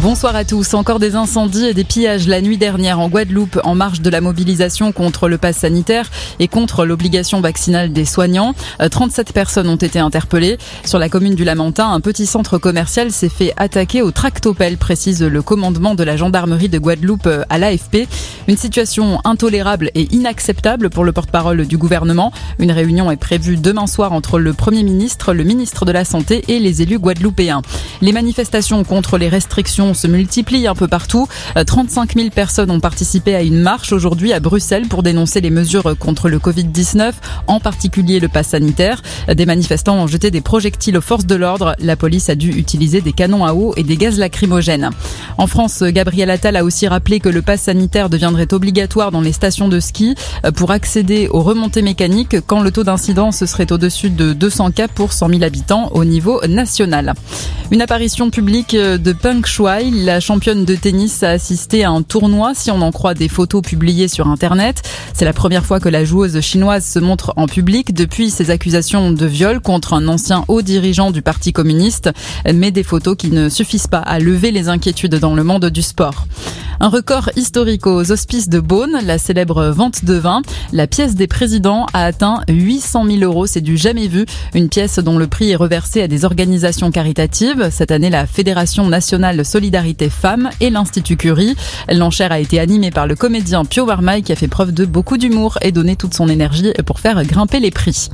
Bonsoir à tous. Encore des incendies et des pillages la nuit dernière en Guadeloupe en marge de la mobilisation contre le pass sanitaire et contre l'obligation vaccinale des soignants. 37 euh, personnes ont été interpellées. Sur la commune du Lamentin, un petit centre commercial s'est fait attaquer au tractopelle, précise le commandement de la gendarmerie de Guadeloupe euh, à l'AFP. Une situation intolérable et inacceptable pour le porte-parole du gouvernement. Une réunion est prévue demain soir entre le Premier ministre, le ministre de la Santé et les élus guadeloupéens. Les manifestations contre les restrictions se multiplient un peu partout. 35 euh, 000 personnes ont participé à une marche aujourd'hui à Bruxelles pour dénoncer les mesures contre le Covid-19, en particulier le pass sanitaire. Des manifestants ont jeté des projectiles aux forces de l'ordre. La police a dû utiliser des canons à eau et des gaz lacrymogènes. En France, Gabriel Attal a aussi rappelé que le pass sanitaire deviendrait obligatoire dans les stations de ski euh, pour accéder aux remontées mécaniques quand le taux d'incidence serait au-dessus de 200 cas pour 100 000 habitants au niveau national. Une apparition publique de Punk La championne de tennis, a assisté à un tournoi, si on en croit des photos publiées sur Internet. C'est la première fois que la joueuse chinoise se montre en public depuis ses accusations de viol contre un ancien haut dirigeant du Parti communiste, mais des photos qui ne suffisent pas à lever les inquiétudes dans le monde du sport. Un record historique aux hospices de Beaune, la célèbre vente de vin. La pièce des présidents a atteint 800 000 euros, c'est du jamais vu. Une pièce dont le prix est reversé à des organisations caritatives. Cette année, la Fédération nationale Solidarité Femmes et l'Institut Curie. L'enchère a été animée par le comédien Pio Warmaï qui a fait preuve de beaucoup d'humour et donné toute son énergie pour faire grimper les prix.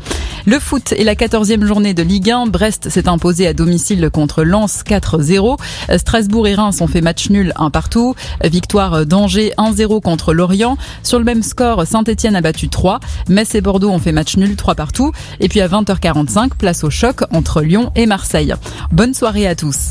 Le foot est la 14e journée de Ligue 1. Brest s'est imposé à domicile contre Lens 4-0. Strasbourg et Reims ont fait match nul un partout. Victoire d'Angers 1-0 contre Lorient. Sur le même score, Saint-Etienne a battu 3. Metz et Bordeaux ont fait match nul 3 partout. Et puis à 20h45, place au choc entre Lyon et Marseille. Bonne soirée à tous.